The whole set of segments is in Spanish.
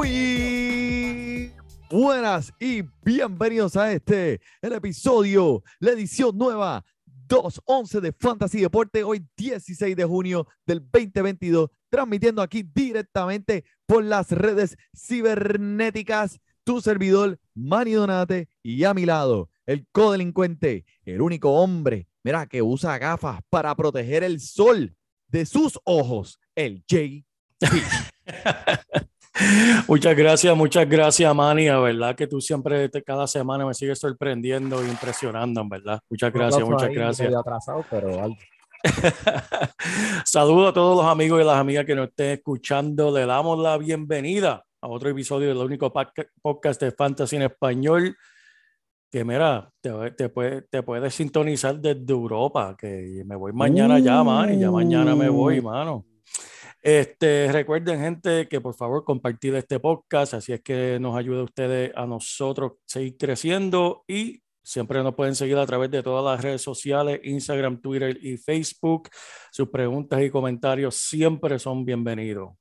Muy buenas y bienvenidos a este, el episodio, la edición nueva 211 de Fantasy Deporte, hoy 16 de junio del 2022, transmitiendo aquí directamente por las redes cibernéticas, tu servidor Manny Donate y a mi lado, el codelincuente, el único hombre, mira, que usa gafas para proteger el sol de sus ojos, el J. Muchas gracias, muchas gracias, Manny. La verdad que tú siempre, te- cada semana me sigues sorprendiendo e impresionando, en verdad. Muchas gracias, muchas gracias. atrasado, pero algo. Saludos a todos los amigos y las amigas que nos estén escuchando. Le damos la bienvenida a otro episodio del único podca- podcast de Fantasy en español. Que mira, te, te, puede- te puedes sintonizar desde Europa, que me voy mañana ya, man, y ya mañana me voy, mano. Este, recuerden, gente, que por favor compartir este podcast, así es que nos ayuda a ustedes, a nosotros seguir creciendo y siempre nos pueden seguir a través de todas las redes sociales, Instagram, Twitter y Facebook. Sus preguntas y comentarios siempre son bienvenidos.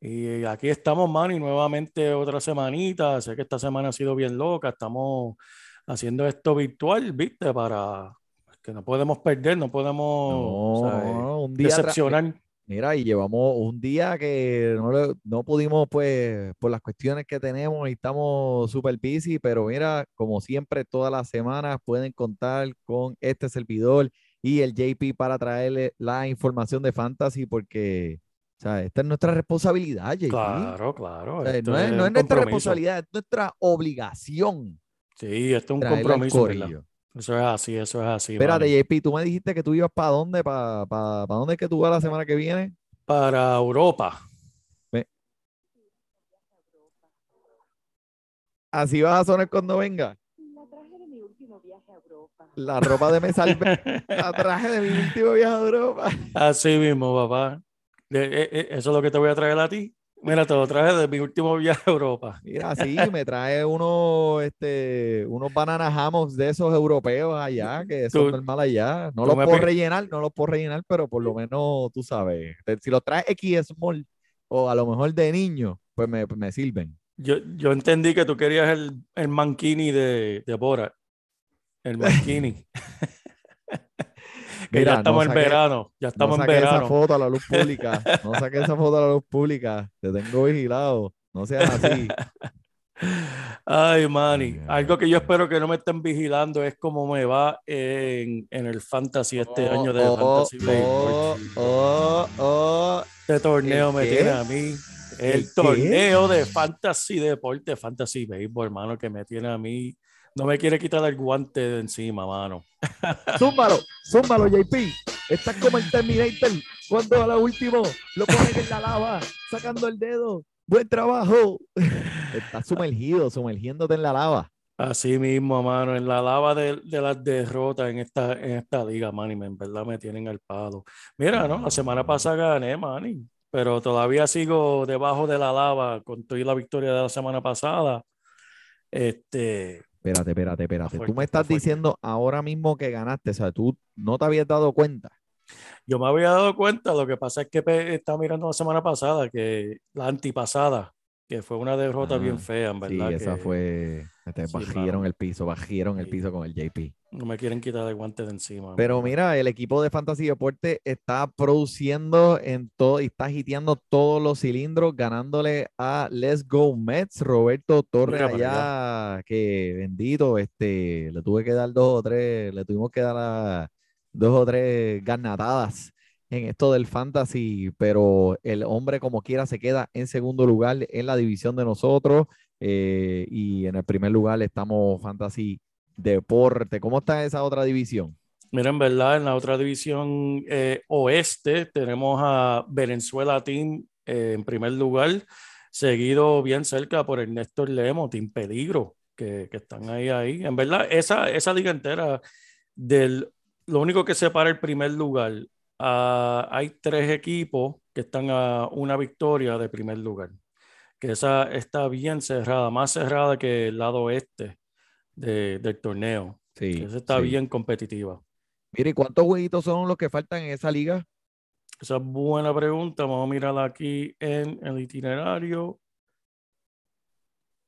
Y aquí estamos, Manny, nuevamente otra semanita. Sé que esta semana ha sido bien loca. Estamos haciendo esto virtual, ¿viste? Para que no podemos perder, no podemos No, un día decepcionar. Mira, y llevamos un día que no, le- no pudimos, pues, por las cuestiones que tenemos y estamos súper busy, pero mira, como siempre, todas las semanas pueden contar con este servidor y el JP para traerle la información de Fantasy, porque, o sea, esta es nuestra responsabilidad, JP. Claro, claro. O sea, esto no es, no es nuestra responsabilidad, es nuestra obligación Sí, esto es un compromiso. Eso es así, eso es así. Espérate, mano. JP, tú me dijiste que tú ibas para dónde, para, para, para dónde es que tú vas la semana que viene. Para Europa. Así vas a sonar cuando venga. La traje de mi último viaje a Europa. La ropa de me salve. La traje de mi último viaje a Europa. Así mismo, papá. Eh, eh, eso es lo que te voy a traer a ti. Mira, te lo traje de mi último viaje a Europa. Mira, sí, me trae unos, este, unos banana hammocks de esos europeos allá, que son normal allá. No los puedo rellenar, no los puedo rellenar, pero por lo menos tú sabes. Si los traes X small o a lo mejor de niño, pues me, me sirven. Yo, yo entendí que tú querías el, el mankini de, de Bora. El mankini. que Mira, ya no estamos en verano. Ya No estamos en saqué esa verano. foto a la luz pública. No saqué esa foto a la luz pública. Te tengo vigilado. No seas así. Ay, Manny. Ay, Algo que yo espero que no me estén vigilando es cómo me va en, en el Fantasy este Oh, año de oh, Fantasy Baseball. oh, oh, oh. Este torneo ¿El me qué? tiene a mí. El, ¿El qué? torneo de Fantasy Deporte, Fantasy Baseball, hermano, que me tiene a mí. No me quiere quitar el guante de encima, mano. Zúmbalo, zúmbalo, JP. Estás como el Terminator. Cuando a lo último lo ponen en la lava, sacando el dedo. Buen trabajo. Estás sumergido, sumergiéndote en la lava. Así mismo, mano, en la lava de, de las derrotas en esta, en esta liga, man, y me- en verdad me tienen al palo. Mira, ¿no? La semana pasada gané, man, pero todavía sigo debajo de la lava con toda la victoria de la semana pasada. Este, Espérate, espérate, espérate. Tú me está estás diciendo ahora mismo que ganaste. O sea, tú no te habías dado cuenta. Yo me había dado cuenta, lo que pasa es que pe- estaba mirando la semana pasada, que la antipasada, que fue una derrota bien Ah, fea, en Sí, verdad. esa que fue. Este, Sí, bajieron mano. el piso, bajieron el piso con el JP. No me quieren quitar el guante de encima. en Pero mira, el equipo de Fantasy Deporte está produciendo en todo y está hiteando todos los cilindros, ganándole a Let's Go Mets, Roberto Torres allá, que bendito, este, le tuve que dar dos o tres, le tuvimos que dar a- dos o tres garnatadas en esto del Fantasy, pero el hombre como quiera se queda en segundo lugar en la división de nosotros eh, y en el primer lugar estamos Fantasy Deporte. ¿Cómo está esa otra división? Mira, en verdad, en la otra división eh, oeste tenemos a Venezuela Team eh, en primer lugar, seguido bien cerca por el Lemo, Team Peligro, que, que están ahí, ahí. En verdad, esa, esa liga entera, del, lo único que separa el primer lugar, ah, hay tres equipos que están a una victoria de primer lugar, que esa está bien cerrada, más cerrada que el lado oeste de- del torneo. Sí, esa está sí. bien competitiva. Mire, ¿y ¿cuántos jueguitos son los que faltan en esa liga? Esa es buena pregunta. Vamos a mirarla aquí en el itinerario.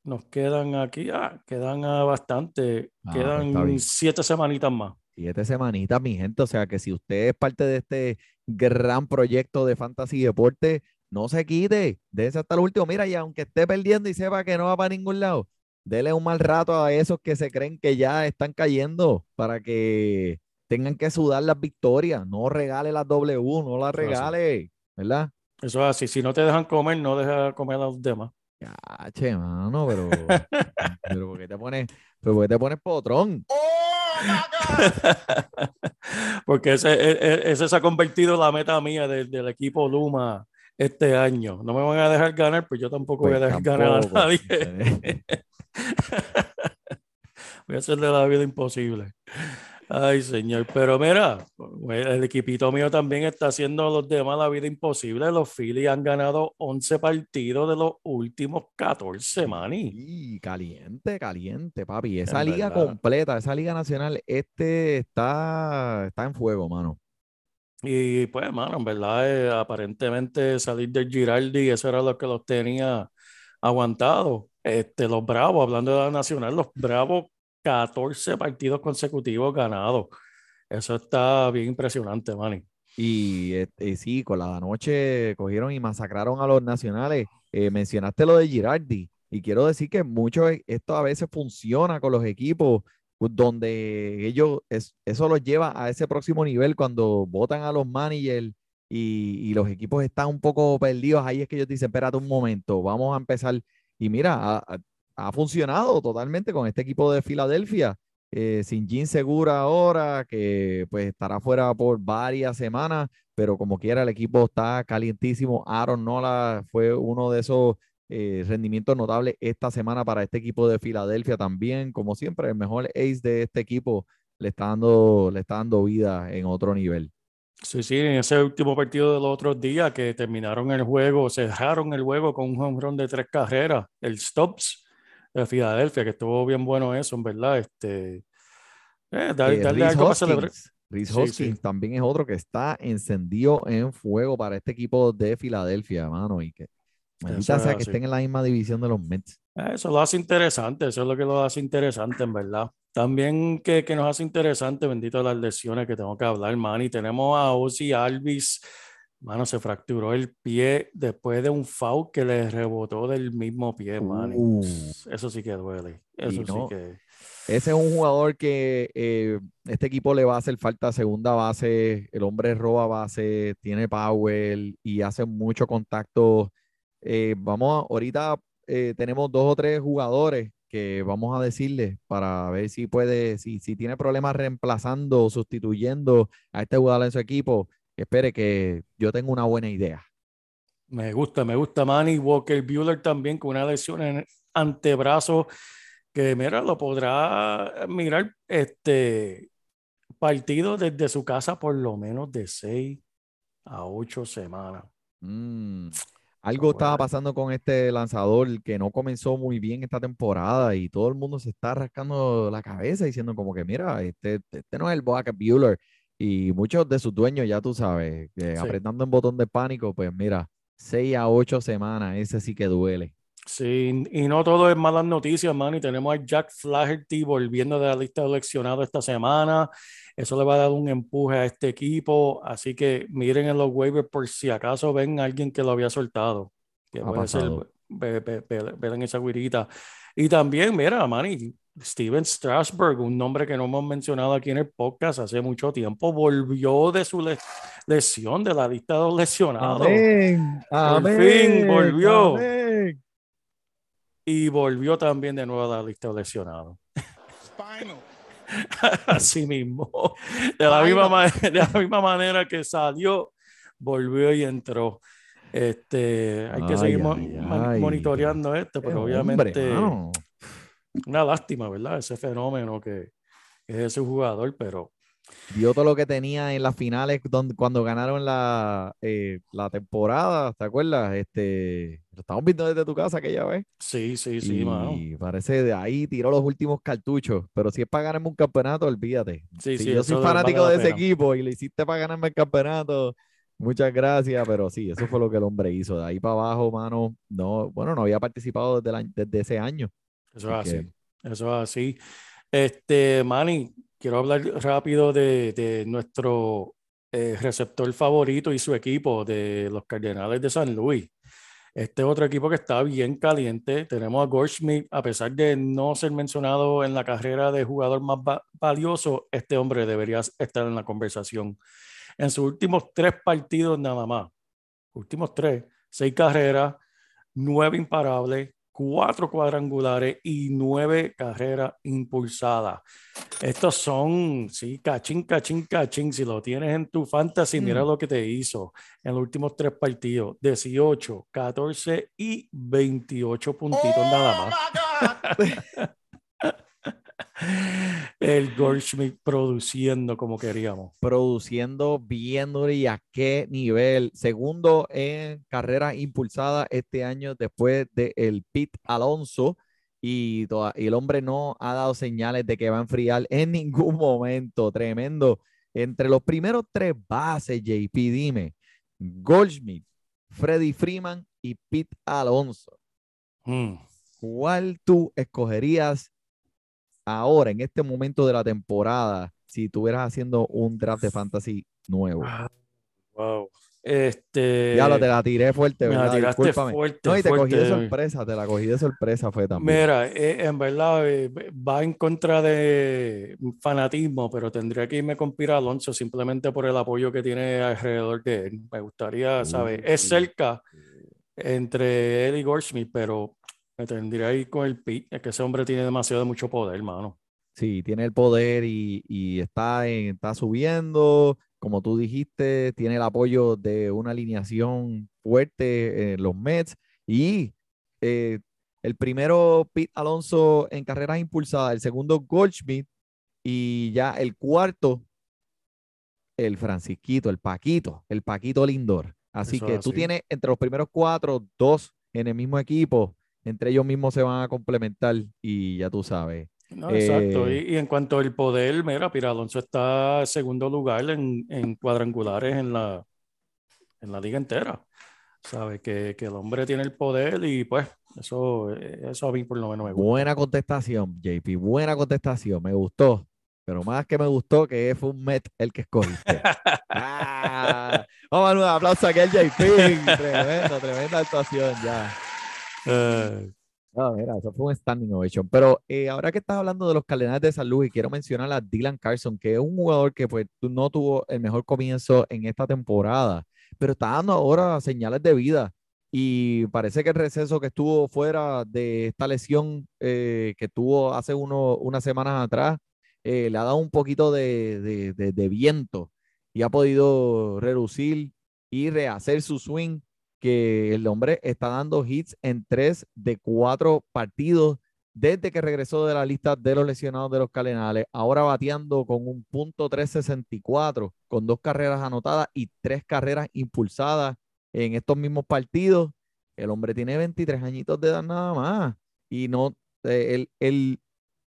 Nos quedan aquí, ah, quedan bastante, Ah, quedan siete semanitas más. Siete semanitas, mi gente. O sea que si usted es parte de este gran proyecto de Fantasy Deporte, no se quite. Déjese hasta el último. Mira, y aunque esté perdiendo y sepa que no va para ningún lado, dele un mal rato a esos que se creen que ya están cayendo para que tengan que sudar las victorias. No regale las W, no las regale, ¿verdad? Eso es así. Si no te dejan comer, no deja comer a los demás. Ya, che, mano, pero, pero ¿por qué te pones, pero ¿por qué te pones potrón? Porque ese, e- e- ese se ha convertido en la meta mía del, del equipo Luma este año. No me van a dejar ganar, pues yo tampoco voy a Pues dejar ganar a nadie. Voy a hacerle la vida imposible. Ay, señor. Pero mira, pues, el equipito mío también está haciendo a los demás la vida imposible. Los Phillies han ganado 11 partidos de los últimos 14, mani. Y caliente, caliente, papi. Esa liga verdad. completa, esa liga nacional, este está, está en fuego, mano. Y pues, mano, en verdad, eh, aparentemente salir del Giraldi, eso era lo que los tenía aguantados. Este, los Bravos, hablando de la Nacional, los Bravos, 14 partidos consecutivos ganados. Eso está bien impresionante, Manny. Y este, sí, con la noche cogieron y masacraron a los nacionales. Eh, mencionaste lo de Girardi. Y quiero decir que mucho e- esto a veces funciona con los equipos donde ellos, es- eso los lleva a ese próximo nivel cuando votan a los managers y, los equipos están un poco perdidos. Ahí es que ellos dicen, espérate un momento, vamos a empezar. Y mira, ha, funcionado totalmente con este equipo de Filadelfia. eh, sin Jean Segura ahora, que pues estará fuera por varias semanas, pero como quiera el equipo está calientísimo. Aaron Nola fue uno de esos eh, rendimientos notables esta semana para este equipo de Filadelfia también. Como siempre, el mejor ace de este equipo le está dando, le está dando vida en otro nivel. Sí, sí, en ese último partido de los otros días que terminaron el juego, cerraron el juego con un home run de tres carreras, el Stops de Filadelfia, que estuvo bien bueno eso, en verdad. Este, eh, dar- Eh, algo para celebrar. Hoskins, Rhys Sí, sí. Hoskins también es otro que está encendido en fuego para este equipo de Filadelfia, mano, y que maldita sea que así. estén en la misma división de los Mets. Eh, Eso lo hace interesante, eso es lo que lo hace interesante, en verdad. También que, que nos hace interesante, bendito las lesiones que tengo que hablar, man. Y tenemos a Ozzy Alvis, mano, se fracturó el pie después de un foul que le rebotó del mismo pie, man. Uh. Eso sí que duele, eso sí no, que... Ese es un jugador que eh, este equipo le va a hacer falta segunda base. El hombre roba base, tiene power y hace mucho contacto. Eh, vamos, a- ahorita eh, tenemos dos o tres jugadores que vamos a decirle para ver si puede, si, si tiene problemas reemplazando o sustituyendo a este jugador en su equipo. Espere que yo tengo una buena idea. Me gusta, me gusta Manny Walker Bueller también con una lesión en el antebrazo que, mira, lo podrá mirar este partido desde su casa por lo menos de seis a ocho semanas. Mm, Algo estaba pasando con este lanzador que no comenzó muy bien esta temporada y todo el mundo se está rascando la cabeza diciendo como que mira, este, este no es el Boca Bueller y muchos de sus dueños ya tú sabes, eh, Sí. apretando en botón de pánico, pues mira, 6 a 8 semanas, ese sí que duele. Sí, y no todo es malas noticias, man. Y tenemos a Jack Flaherty volviendo de la lista de seleccionados esta semana. Eso le va a dar un empuje a este equipo. Así que miren en los waivers por si acaso ven a alguien que lo había soltado. Que Ha puede ser, pasado. ve- ve- ve- ver en esa guirita. Y también, mira, Manny, Steven Strasberg, un nombre que no hemos mencionado aquí en el podcast hace mucho tiempo, volvió de su le- lesión, de la lista de los lesionados. Amén. Por Amén. fin volvió. Amén. Y volvió también de nuevo a la lista de lesionados. Spinal. Así mismo. De la, misma ma- de la misma manera que salió, volvió y entró. Este, hay que Ay, seguir mo- ay, ay, monitoreando esto, pero hombre, obviamente mano. una lástima, ¿verdad? Ese fenómeno que, que es ese jugador, pero dio todo lo que tenía en las finales donde, cuando ganaron la, eh, la temporada, ¿te acuerdas? Este, lo estamos viendo desde tu casa aquella vez. sí, sí, sí, y mano. parece de ahí tiró los últimos cartuchos. Pero si es para ganarme un campeonato, olvídate. Sí, Si sí, yo soy fanático la de ese pena. equipo y le hiciste para ganarme el campeonato, muchas gracias. Pero sí, eso fue lo que el hombre hizo. De ahí para abajo, mano, no, bueno, no había participado desde, año- desde ese año. Eso es así. Eso es así. Este, Manny, quiero hablar rápido de, nuestro eh, receptor favorito y su equipo de los Cardenales de San Luis. Este otro equipo que está bien caliente. Tenemos a Goldschmidt, a pesar de no ser mencionado en la carrera de jugador más va- valioso, este hombre debería estar en la conversación. En sus últimos tres partidos nada más, últimos tres, seis carreras, nueve imparables, cuatro cuadrangulares y nueve carreras impulsadas. Estos son, sí, cachín, cachín, cachín. Si lo tienes en tu fantasy, mira Mm. lo que te hizo en los últimos tres partidos: 18, 14 y 28 puntitos nada más. El Goldschmidt produciendo como queríamos. produciendo bien duro y a qué nivel. Segundo en carreras impulsadas este año después del Pete Alonso y, toda- y el hombre no ha dado señales de que va a enfriar en ningún momento. Tremendo. Entre los primeros tres bases, JP, dime, Goldschmidt, Freddy Freeman y Pete Alonso. Mm. ¿Cuál tú escogerías ahora, en este momento de la temporada, si estuvieras haciendo un draft de fantasy nuevo? Ah, Wow. Este. Ya lo te la tiré fuerte, me la ¿verdad? tiraste Discúlpame. fuerte, No, y te cogí de fuerte. sorpresa, te la cogí de sorpresa, fue también. Mira, eh, en verdad eh, va en contra de fanatismo, pero tendría que irme con Pira Alonso simplemente por el apoyo que tiene alrededor de él. Me gustaría, ¿sabes? Es cerca entre él y Goldschmidt, pero me tendría ir con el Pete. Es que ese hombre tiene demasiado mucho poder, hermano. Sí, tiene el poder y, y está, en- está subiendo. Como tú dijiste, tiene el apoyo de una alineación fuerte en los Mets. Y eh, el primero, Pete Alonso en carreras impulsadas. El segundo, Goldschmidt. Y ya el cuarto, el Francisquito, el Paquito, el Paquito Lindor. Así Eso que tú así. tienes entre los primeros cuatro, dos en el mismo equipo. Entre ellos mismos se van a complementar y ya tú sabes. No, exacto. Eh, Y, y en cuanto al poder, mira, Pira Alonso está en segundo lugar en, en cuadrangulares en la, en la liga entera. Sabe que, que el hombre tiene el poder y pues eso, eso a mí por lo menos me gusta. Buena contestación, JP. Buena contestación. Me gustó. Pero más que me gustó que fue un Met el que escogiste. Ah, vamos a dar un aplauso aquí al JP. Tremendo, tremenda actuación ya. Eh, No, mira, eso fue un standing ovation. Pero eh, ahora que estás hablando de los Cardenales de San Luis, quiero mencionar a Dylan Carson, que es un jugador que pues, no tuvo el mejor comienzo en esta temporada, pero está dando ahora señales de vida. Y parece que el receso que estuvo fuera de esta lesión eh, que tuvo hace uno, unas semanas atrás, eh, le ha dado un poquito de, de- de- de viento y ha podido reducir y rehacer su swing que el hombre está dando hits en tres de cuatro partidos desde que regresó de la lista de los lesionados de los Cardenales, ahora bateando con un punto 364, con dos carreras anotadas y tres carreras impulsadas en estos mismos partidos. El hombre tiene 23 añitos de edad nada más y no, eh, el, el,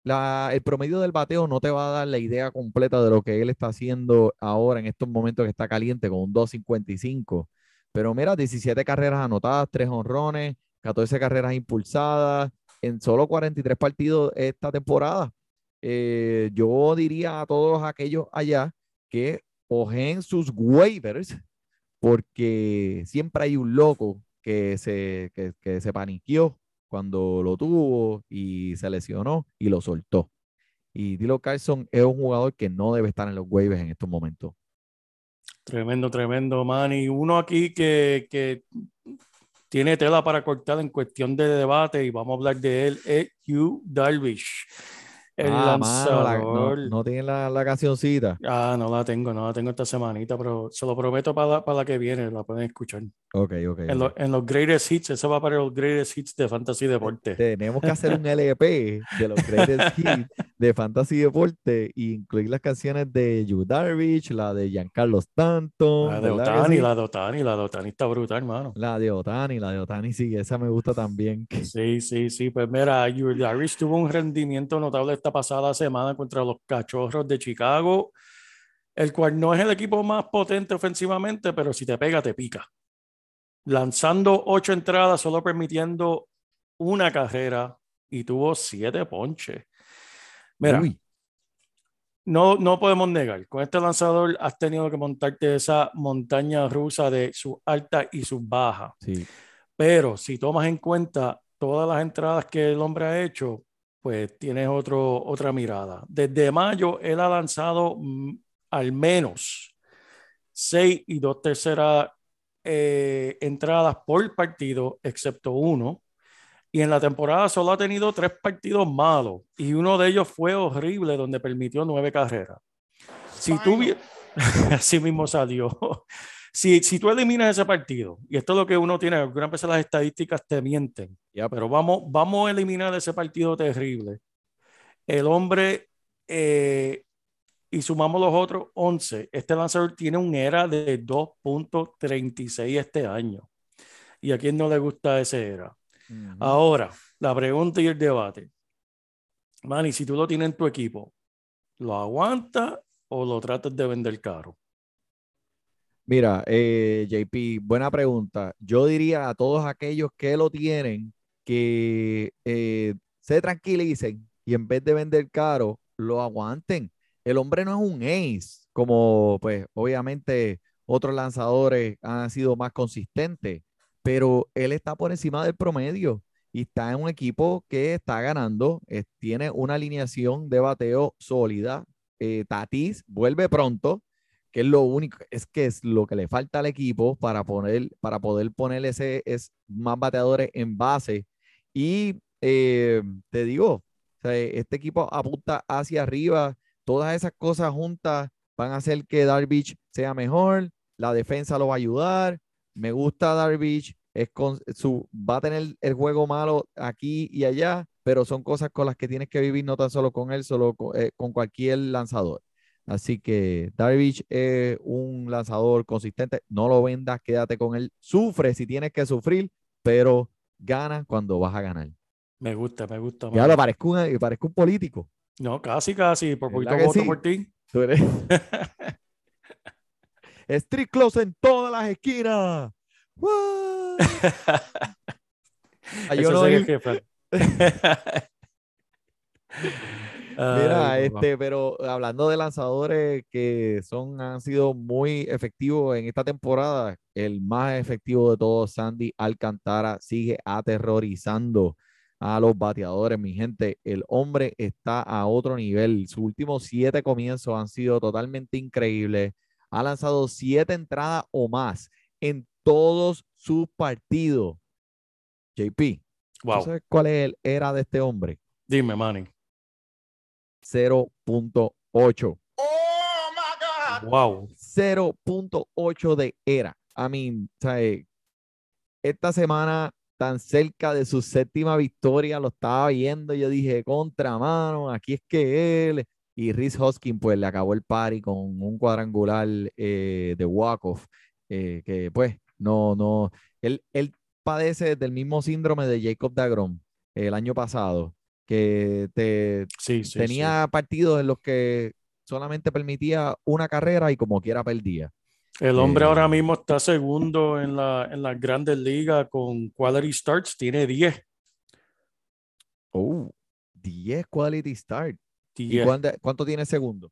el promedio del bateo no te va a dar la idea completa de lo que él está haciendo ahora en estos momentos que está caliente con un 255. Pero mira, 17 carreras anotadas, 3 honrones, 14 carreras impulsadas en solo 43 partidos esta temporada. Eh, yo diría a todos aquellos allá que ojen sus waivers porque siempre hay un loco que se, que, que se paniqueó cuando lo tuvo y se lesionó y lo soltó. Y Dilo Carlson es un jugador que no debe estar en los waivers en estos momentos. Tremendo, tremendo, man. Y uno aquí que, que tiene tela para cortar en cuestión de debate y vamos a hablar de él, es Hugh Darvish. El Ah, mano, la- no, lanzador. no tiene la, la cancioncita. Ah, no la tengo, no la tengo esta semanita, pero se lo prometo para la, para la que viene, la pueden escuchar. Ok, ok. En, lo- en los greatest hits, eso va para los greatest hits de Fantasy Deporte. Tenemos que hacer un LP de los greatest hits de Fantasy Deporte e incluir las canciones de Yu Darvish, la de Giancarlo Stanton, La de ¿verdad que Otani, sí? la de Otani, la de Otani está brutal, hermano. La de Otani, la de Otani, sí, esa me gusta también. Sí, sí, sí. Pues mira, Yu Darvish tuvo un rendimiento notable esta pasada semana contra los Cachorros de Chicago, el cual no es el equipo más potente ofensivamente, pero si te pega, te pica. Lanzando ocho entradas, solo permitiendo una carrera y tuvo siete ponches. Mira, Uy, no, no podemos negar, con este lanzador has tenido que montarte esa montaña rusa de sus altas y sus bajas. sí, Pero si tomas en cuenta todas las entradas que el hombre ha hecho, pues tienes otro, otra mirada. Desde mayo, él ha lanzado mm, al menos seis y dos terceras eh, entradas por partido, excepto uno. Y en la temporada solo ha tenido tres partidos malos. Y uno de ellos fue horrible, donde permitió nueve carreras. Si tú Así mismo salió. Si, si tú eliminas ese partido, y esto es lo que uno tiene, algunas veces las estadísticas te mienten, ya, pero vamos, vamos a eliminar ese partido terrible. El hombre, eh, y sumamos los otros 11, este lanzador tiene un era de 2.36 este año. ¿Y a quién no le gusta ese era? Ahora, la pregunta y el debate. Manny, si tú lo tienes en tu equipo, ¿lo aguantas o lo tratas de vender caro? Mira, eh, JP, buena pregunta. Yo diría a todos aquellos que lo tienen que eh, se tranquilicen y en vez de vender caro, lo aguanten. El hombre no es un ace, como pues obviamente otros lanzadores han sido más consistentes, pero él está por encima del promedio y está en un equipo que está ganando, tiene una alineación de bateo sólida. Eh, Tatis vuelve pronto es lo único, es que es lo que le falta al equipo para poner, para poder poner ese, es más bateadores en base. Y eh, te digo, este equipo apunta hacia arriba, todas esas cosas juntas van a hacer que Darvish sea mejor, la defensa lo va a ayudar, me gusta Darvish, es con su, va a tener el juego malo aquí y allá, pero son cosas con las que tienes que vivir no tan solo con él, solo eh, con cualquier lanzador. Así que Darvish es un lanzador consistente. No lo vendas, quédate con él. Sufre si tienes que sufrir, pero gana cuando vas a ganar. Me gusta, me gusta. Ya lo parezco un, parezco un político. No, casi, casi. Por ¿Verdad poquito voto sí? por ti. Tú eres- Street close en todas las esquinas. Ay, yo no Mira, Ay, este, pero hablando de lanzadores que son, han sido muy efectivos en esta temporada, el más efectivo de todos, Sandy Alcantara, sigue aterrorizando a los bateadores, mi gente. El hombre está a otro nivel. Sus últimos siete comienzos han sido totalmente increíbles. Ha lanzado siete entradas o más en todos sus partidos. JP, ¿tú Wow. sabes cuál es el era de este hombre? Dime, Manny. 0.8. Wow. 0.8 de era. I mean, o sea, esta semana tan cerca de su séptima victoria, lo estaba viendo, yo dije, contra mano, aquí es que él. Y Rhys Hoskin, pues le acabó el party con un cuadrangular eh, de walk-off, eh, que pues no, no, él, él padece del mismo síndrome de Jacob Dagrom el año pasado, que te, Sí, sí. tenía partidos en los que solamente permitía una carrera y como quiera perdía. El hombre Eh, ahora mismo está segundo en la, en las grandes ligas con quality starts, tiene 10. Oh, 10 quality start. ¿Y 10. cuánto, cuánto tiene segundo?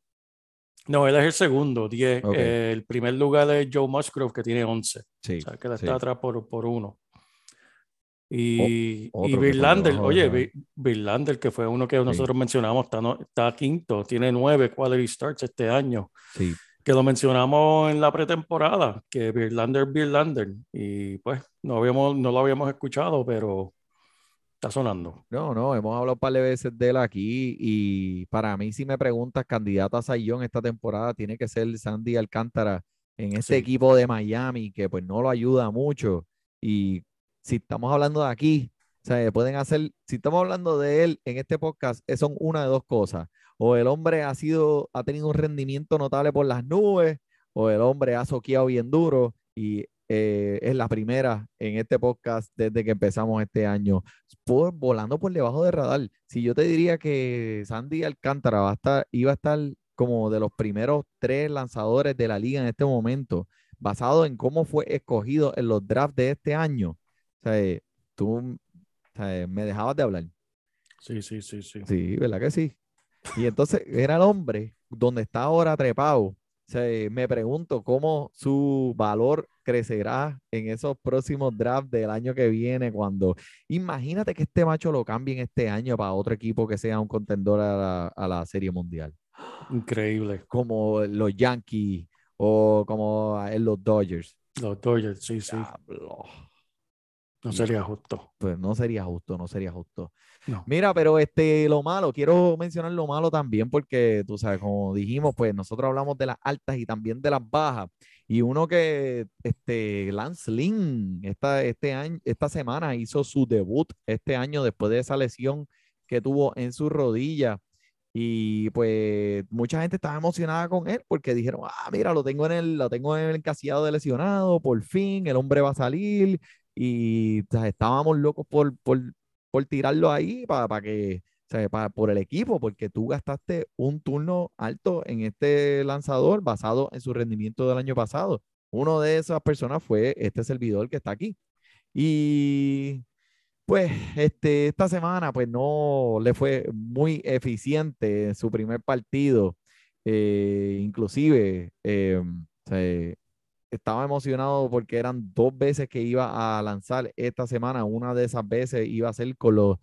No, él es el segundo, 10. Ok. Eh, el primer lugar es Joe Musgrove, que tiene 11. Sí. O sea, que le sí. está atrás por, por uno. Y, otro y Verlander, debajo oye, Vi- Verlander, que fue uno que nosotros mencionamos, está, no- está quinto, tiene nueve quality starts este año, Sí. que lo mencionamos en la pretemporada, que Verlander, Verlander, y pues no, habíamos, no lo habíamos escuchado, pero está sonando. No, no, hemos hablado un par de veces de él aquí y para mí, si me preguntas, candidato a Sayón esta temporada tiene que ser Sandy Alcántara en este Sí. equipo de Miami que pues no lo ayuda mucho y si estamos hablando de aquí, o sea, pueden hacer, si estamos hablando de él en este podcast, eh, son una de dos cosas, o el hombre ha sido, ha tenido un rendimiento notable por las nubes, o el hombre ha soqueado bien duro y eh, es la primera en este podcast desde que empezamos este año por, volando por debajo del radar. Si yo te diría que Sandy Alcántara va a estar, iba a estar como de los primeros tres lanzadores de la liga en este momento, basado en cómo fue escogido en los drafts de este año, sea, eh, tú sea, eh, me dejabas de hablar. Sí, sí, sí, sí. Sí, ¿verdad que sí? Y entonces era el hombre donde está ahora trepado. Sea, eh, me pregunto cómo su valor crecerá en esos próximos drafts del año que viene. Cuando imagínate que este macho lo cambien este año para otro equipo que sea un contendor a la, a la Serie Mundial, Increíble. como los Yankees o como los Dodgers. Los Dodgers, sí, sí. Diablo. No sería justo. Pues no sería justo, no sería justo. No. Mira, pero este, lo malo, quiero mencionar lo malo también porque, tú sabes, como dijimos, pues nosotros hablamos de las altas y también de las bajas. Y uno que, este, Lance Lynn, esta, este año, esta semana hizo su debut este año después de esa lesión que tuvo en su rodilla. Y pues mucha gente estaba emocionada con él porque dijeron, ah, mira, lo tengo en el, lo tengo en el encasillado de lesionado, por fin, el hombre va a salir. Y estábamos locos por, por, por tirarlo ahí para que, o sea, para, por el equipo, porque tú gastaste un turno alto en este lanzador basado en su rendimiento del año pasado. Uno de esas personas fue este servidor que está aquí. Y pues este, esta semana pues no le fue muy eficiente en su primer partido. Eh, inclusive eh, o sea, estaba emocionado porque eran dos veces que iba a lanzar esta semana. Una de esas veces iba a ser con los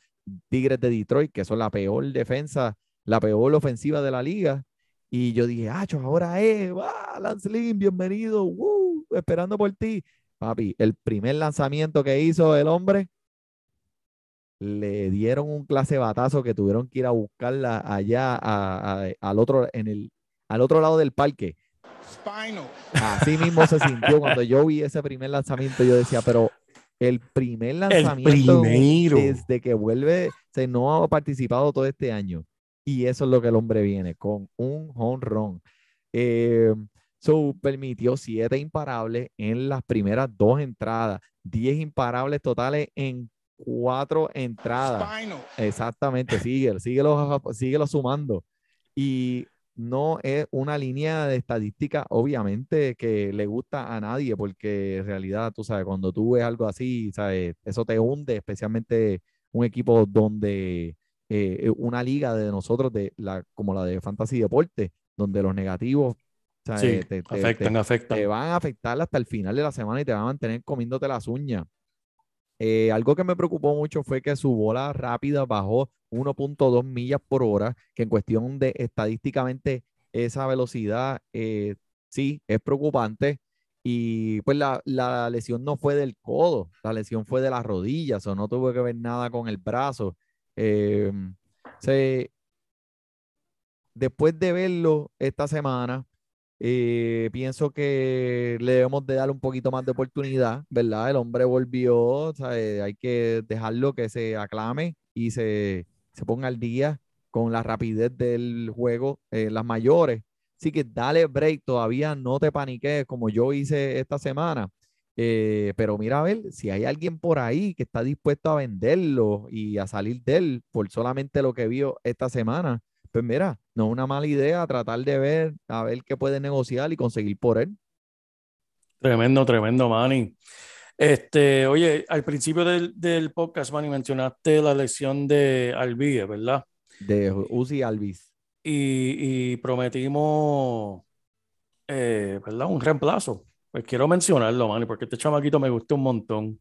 Tigres de Detroit, que son la peor defensa, la peor ofensiva de la liga. Y yo dije, ah, ahora es, va, Lance Lynn, bienvenido, ¡woo! esperando por ti. Papi, el primer lanzamiento que hizo el hombre, le dieron un clase batazo que tuvieron que ir a buscarla allá al, otro, en el, al otro lado del parque. Spinal. Así mismo se sintió cuando yo vi ese primer lanzamiento. Yo decía, pero el primer lanzamiento primero. desde que vuelve, se no ha participado todo este año. Y eso es lo que el hombre viene, con un home run. Eh, so, permitió siete imparables en las primeras dos entradas, 10 imparables totales en cuatro entradas. Spinal. Exactamente, síguelo, síguelo, síguelo sumando. Y no es una línea de estadística, obviamente, que le gusta a nadie, porque en realidad, tú sabes, cuando tú ves algo así, sabes, eso te hunde, especialmente un equipo donde eh, una liga de nosotros, de la, como la de Fantasy Deporte, donde los negativos sabes, Sí, te- te- afectan, te- afectan. te van a afectar hasta el final de la semana y te van a mantener comiéndote las uñas. Eh, algo que me preocupó mucho fue que su bola rápida bajó 1.2 millas por hora, que en cuestión de estadísticamente esa velocidad eh, sí es preocupante. Y pues la, la lesión no fue del codo, la lesión fue de las rodillas, o no tuvo que ver nada con el brazo. Eh, se, después de verlo esta semana, eh, pienso que le debemos de dar un poquito más de oportunidad, ¿verdad? El hombre volvió, sea, eh, hay que dejarlo que se aclame y se, se ponga al día con la rapidez del juego, eh, las mayores. Así que dale break, todavía no te paniques como yo hice esta semana. Eh, pero mira a ver si hay alguien por ahí que está dispuesto a venderlo y a salir de él por solamente lo que vio esta semana. Pues mira, no es una mala idea tratar de ver, a ver qué puede negociar y conseguir por él. Tremendo, tremendo, Manny. Este, oye, al principio del, del podcast, Manny, mencionaste la lesión de Alvie, ¿verdad? De Uzi Alvis. Y, y prometimos, eh, ¿verdad? Un reemplazo. Pues quiero mencionarlo, Manny, porque este chamaquito me gustó un montón.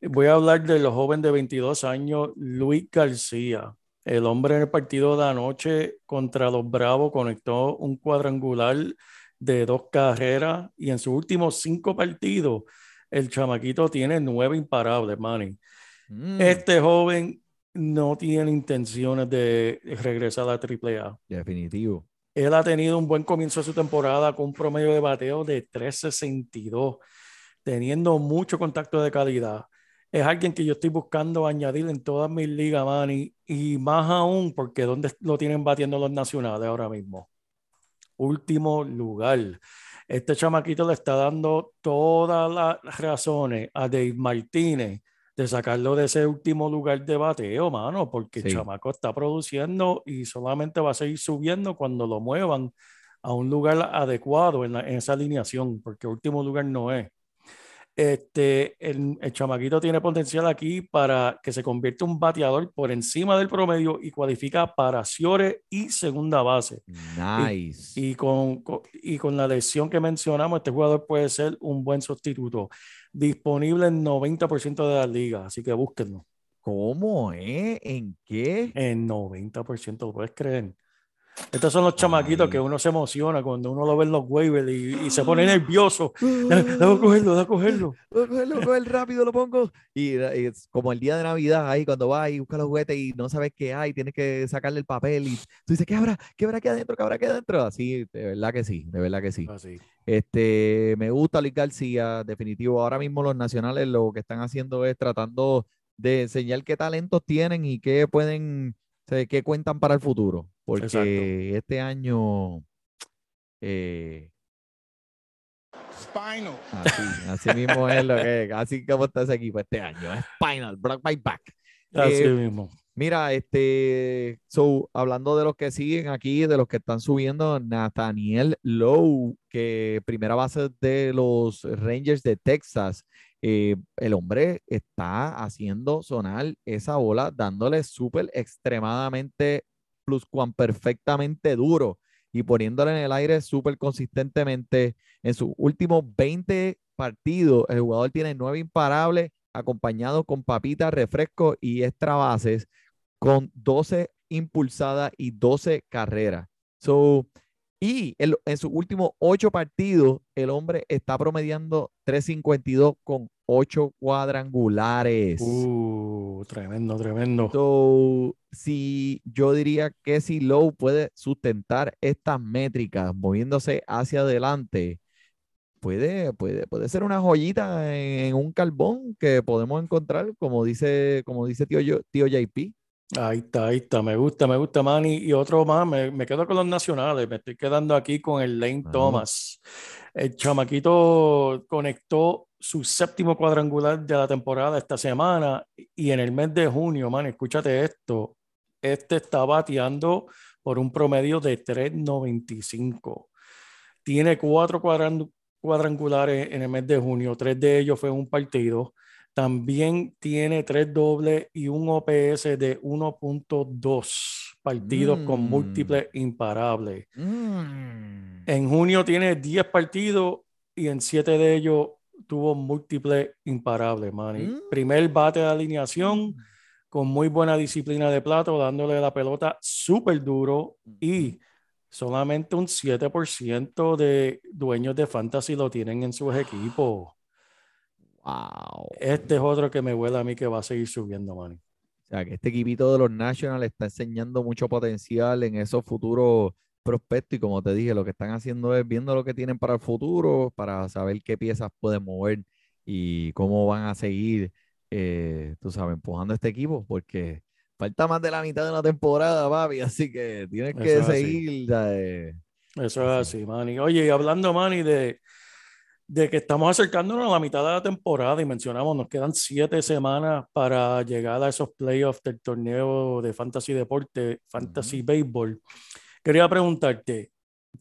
Voy a hablar de los joven de 22 años, Luis García. El hombre en el partido de anoche contra los Bravos conectó un cuadrangular de dos carreras y en sus últimos cinco partidos el chamaquito tiene nueve imparables, Manny. Mm, Este joven no tiene intenciones de regresar a la AAA. Definitivo. Él ha tenido un buen comienzo de su temporada con un promedio de bateo de 362, teniendo mucho contacto de calidad. Es alguien que yo estoy buscando añadir en todas mis ligas, Manny, y más aún porque ¿dónde lo tienen batiendo los nacionales ahora mismo? Último lugar. Este chamaquito le está dando todas las razones a Dave Martínez de sacarlo de ese último lugar de bateo, mano, porque el Sí. chamaco está produciendo y solamente va a seguir subiendo cuando lo muevan a un lugar adecuado en, la- en esa alineación, porque último lugar no es. Este, el, el chamaquito tiene potencial aquí para que se convierta un bateador por encima del promedio y cualifica para Ciore y segunda base. Nice. Y con, con- y con la lesión que mencionamos, este jugador puede ser un buen sustituto. Disponible en 90% de las ligas, así que búsquenlo. ¿Cómo, eh? ¿En qué? En 90%, ¿lo puedes creer? Estos son los chamaquitos que uno se emociona cuando uno lo ve en los waivers y, y se pone nervioso. Debo cogerlo, debo cogerlo. A cogerlo, coger rápido, lo pongo. Y, y es como el día de Navidad, ahí cuando vas y buscas los juguetes y no sabes qué hay, tienes que sacarle el papel y tú dices, ¿qué habrá? ¿Qué habrá aquí adentro? ¿Qué habrá aquí adentro? Así, de verdad que sí, de verdad que sí. Así. Este, me gusta Luis García, definitivo. Ahora mismo los nacionales lo que están haciendo es tratando de enseñar qué talentos tienen y qué pueden, o sea, qué cuentan para el futuro. Porque Exacto. este año, eh, Spinal. así, así mismo es lo que, así como está ese equipo este año. Spinal, Block by Back. Así Eh, mismo. Mira, este, so, hablando de los que siguen aquí, de los que están subiendo, Nathaniel Lowe, que primera base de los Rangers de Texas, eh, el hombre está haciendo sonar esa bola, dándole súper extremadamente pluscuam perfectamente duro y poniéndole en el aire súper consistentemente. En sus últimos 20 partidos, el jugador tiene nueve imparables, acompañado con papitas, refrescos y extra bases con 12 impulsadas y 12 carreras. So, y en, sus últimos 8 partidos, el hombre está promediando 352 con 8 cuadrangulares. Uh, tremendo, tremendo. So, si yo diría que si Lowe puede sustentar estas métricas moviéndose hacia adelante, puede, puede, puede ser una joyita en, un carbón que podemos encontrar, como dice, como dice tío, tío JP. Ahí está, ahí está. Me gusta, me gusta, Manny. Y otro más, me, me quedo con los nacionales. Me estoy quedando aquí con el Lane Vamos. Thomas. El chamaquito conectó su séptimo cuadrangular de la temporada esta semana y en el mes de junio, man, escúchate esto. Este está bateando por un promedio de 3.95. Tiene cuatro cuadran- cuadrangulares en el mes de junio, tres de ellos fue un partido. También tiene tres dobles y un OPS de 1.2 partidos con Mm. múltiples imparables. Mm. En junio tiene 10 partidos y en 7 de ellos tuvo múltiples imparables, Manny. Mm. Primer bate de alineación con muy buena disciplina de plato, dándole la pelota súper duro y solamente un 7% de dueños de fantasy lo tienen en sus equipos. Wow. Este es otro que me huele a mí que va a seguir subiendo, Manny. O sea, que este equipito de los Nationals está enseñando mucho potencial en esos futuros prospectos y como te dije, lo que están haciendo es viendo lo que tienen para el futuro, para saber qué piezas pueden mover y cómo van a seguir, eh, tú sabes, empujando este equipo, porque falta más de la mitad de una temporada, papi, así que tienes que Eso es así. seguir. eh, Eso es Así. así, Manny. Oye, y hablando, Manny, de, de que estamos acercándonos a la mitad de la temporada y mencionamos, nos quedan siete semanas para llegar a esos playoffs del torneo de Fantasy Deporte, Fantasy Baseball. Quería preguntarte,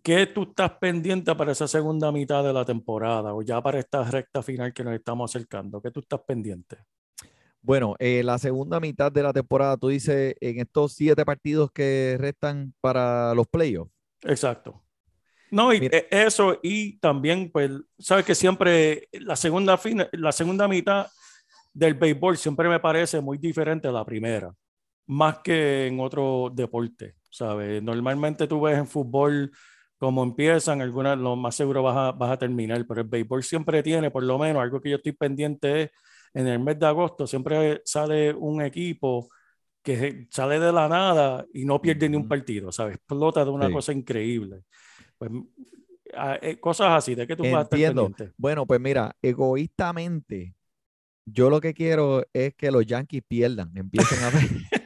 ¿qué tú estás pendiente para esa segunda mitad de la temporada o ya para esta recta final que nos estamos acercando? ¿Qué tú estás pendiente? Bueno, eh, la segunda mitad de la temporada, tú dices, en estos siete partidos que restan para los playoffs. Exacto. No, y Mira. e- eso, y también, pues, sabes que siempre la segunda, fina- la segunda mitad del béisbol siempre me parece muy diferente a la primera, más que en otro deporte, ¿sabes? Normalmente tú ves en fútbol cómo empiezan, algunas lo más seguro vas a, vas a terminar, pero el béisbol siempre tiene, por lo menos, algo que yo estoy pendiente es, en el mes de agosto siempre sale un equipo que sale de la nada y no pierde ni un partido, ¿sabes? Explota de una Sí. cosa increíble. Pues, ah, eh, cosas así, ¿de qué tú vas a estar Entiendo. pendiente? Bueno, pues mira, egoístamente, yo lo que quiero es que los Yankees pierdan, empiecen a ver.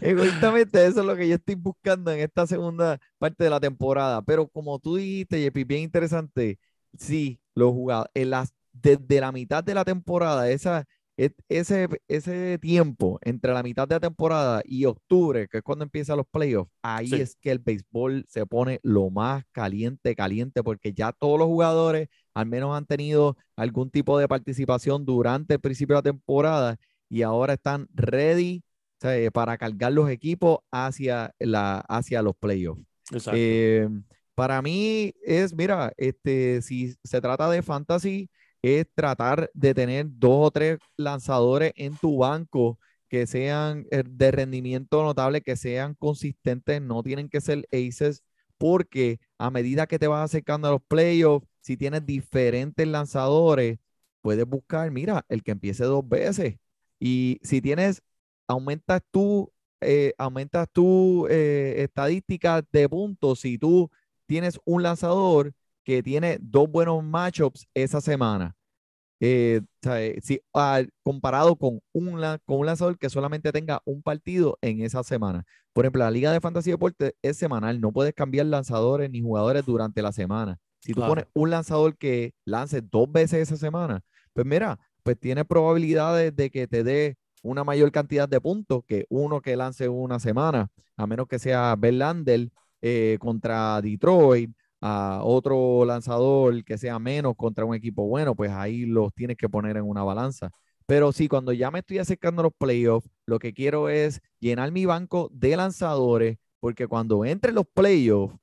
Egoístamente, eso es lo que yo estoy buscando en esta segunda parte de la temporada. Pero como tú dijiste, Yepi, bien interesante, sí, los jugadores, en las, desde la mitad de la temporada, esa, ese, ese tiempo entre la mitad de la temporada y octubre, que es cuando empiezan los playoffs, ahí Sí. es que el béisbol se pone lo más caliente, caliente, porque ya todos los jugadores al menos han tenido algún tipo de participación durante el principio de la temporada y ahora están ready o sea, para cargar los equipos hacia, la, hacia los playoffs. Eh, para mí es, mira, este, si se trata de fantasy, es tratar de tener dos o tres lanzadores en tu banco que sean eh, de rendimiento notable, que sean consistentes, no tienen que ser aces, porque a medida que te vas acercando a los playoffs, si tienes diferentes lanzadores, puedes buscar, mira, el que empiece dos veces. Y si tienes, aumentas tú, eh, aumentas tu eh, estadística de puntos si tú tienes un lanzador que tiene dos buenos matchups esa semana. Eh, si, comparado con un, la- con un lanzador que solamente tenga un partido en esa semana. Por ejemplo, la Liga de Fantasy Deporte es semanal, no puedes cambiar lanzadores ni jugadores durante la semana. Si tú Claro. pones un lanzador que lance dos veces esa semana, pues mira, pues tiene probabilidades de que te dé una mayor cantidad de puntos que uno que lance una semana, a menos que sea Verlander eh, contra Detroit, a otro lanzador que sea menos contra un equipo bueno, pues ahí los tienes que poner en una balanza. Pero sí, cuando ya me estoy acercando a los playoffs, lo que quiero es llenar mi banco de lanzadores, porque cuando entre los playoffs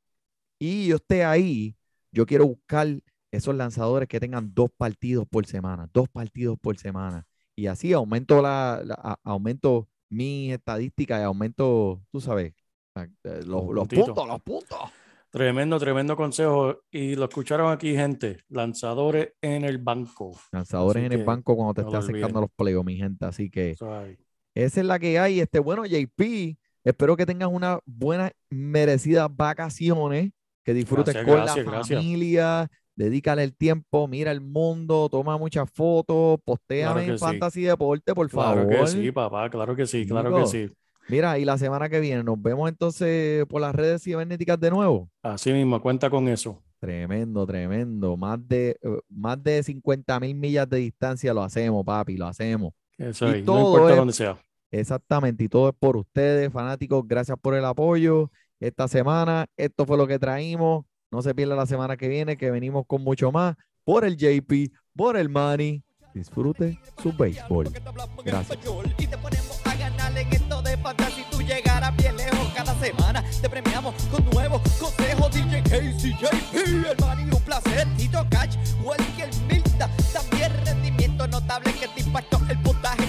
y yo esté ahí, yo quiero buscar esos lanzadores que tengan dos partidos por semana, dos partidos por semana. Y así aumento, la, la- aumento mis estadísticas y aumento, tú sabes, eh, los, los puntos, los puntos. Tremendo, tremendo consejo. Y lo escucharon aquí, gente. Lanzadores en el banco. Lanzadores Así en el banco cuando te no estés lo acercando a los playoffs, mi gente. Así que esa es la que hay. Este, bueno, JP, espero que tengas unas buenas, merecidas vacaciones, que disfrutes Gracias, con gracias, la gracias. familia, dedícale el tiempo, mira el mundo, toma muchas fotos, postéame Claro en sí. Fantasy Deporte, por Claro favor. que sí, papá. Claro que sí, claro que sí. Mira, y la semana que viene nos vemos entonces por las redes cibernéticas de nuevo. Así mismo, cuenta con eso. Tremendo, tremendo. Más de, eh, más de 50 mil millas de distancia lo hacemos, papi, lo hacemos. Eso Y ahí. No importa es- donde sea. Exactamente, y todo es por ustedes, fanáticos. Gracias por el apoyo esta semana. Esto fue lo que traímos. No se pierda la semana que viene, que venimos con mucho más. Por el JP, por el Manny disfrute su béisbol. Gracias. Y te ponemos a ganar en esto de fantasía. Si tú llegaras bien lejos cada semana, te premiamos con nuevos consejos. DJ KCJP, el Mario Placer, Tito Cash, Welker Milta. También rendimiento notable que te impactó el puntaje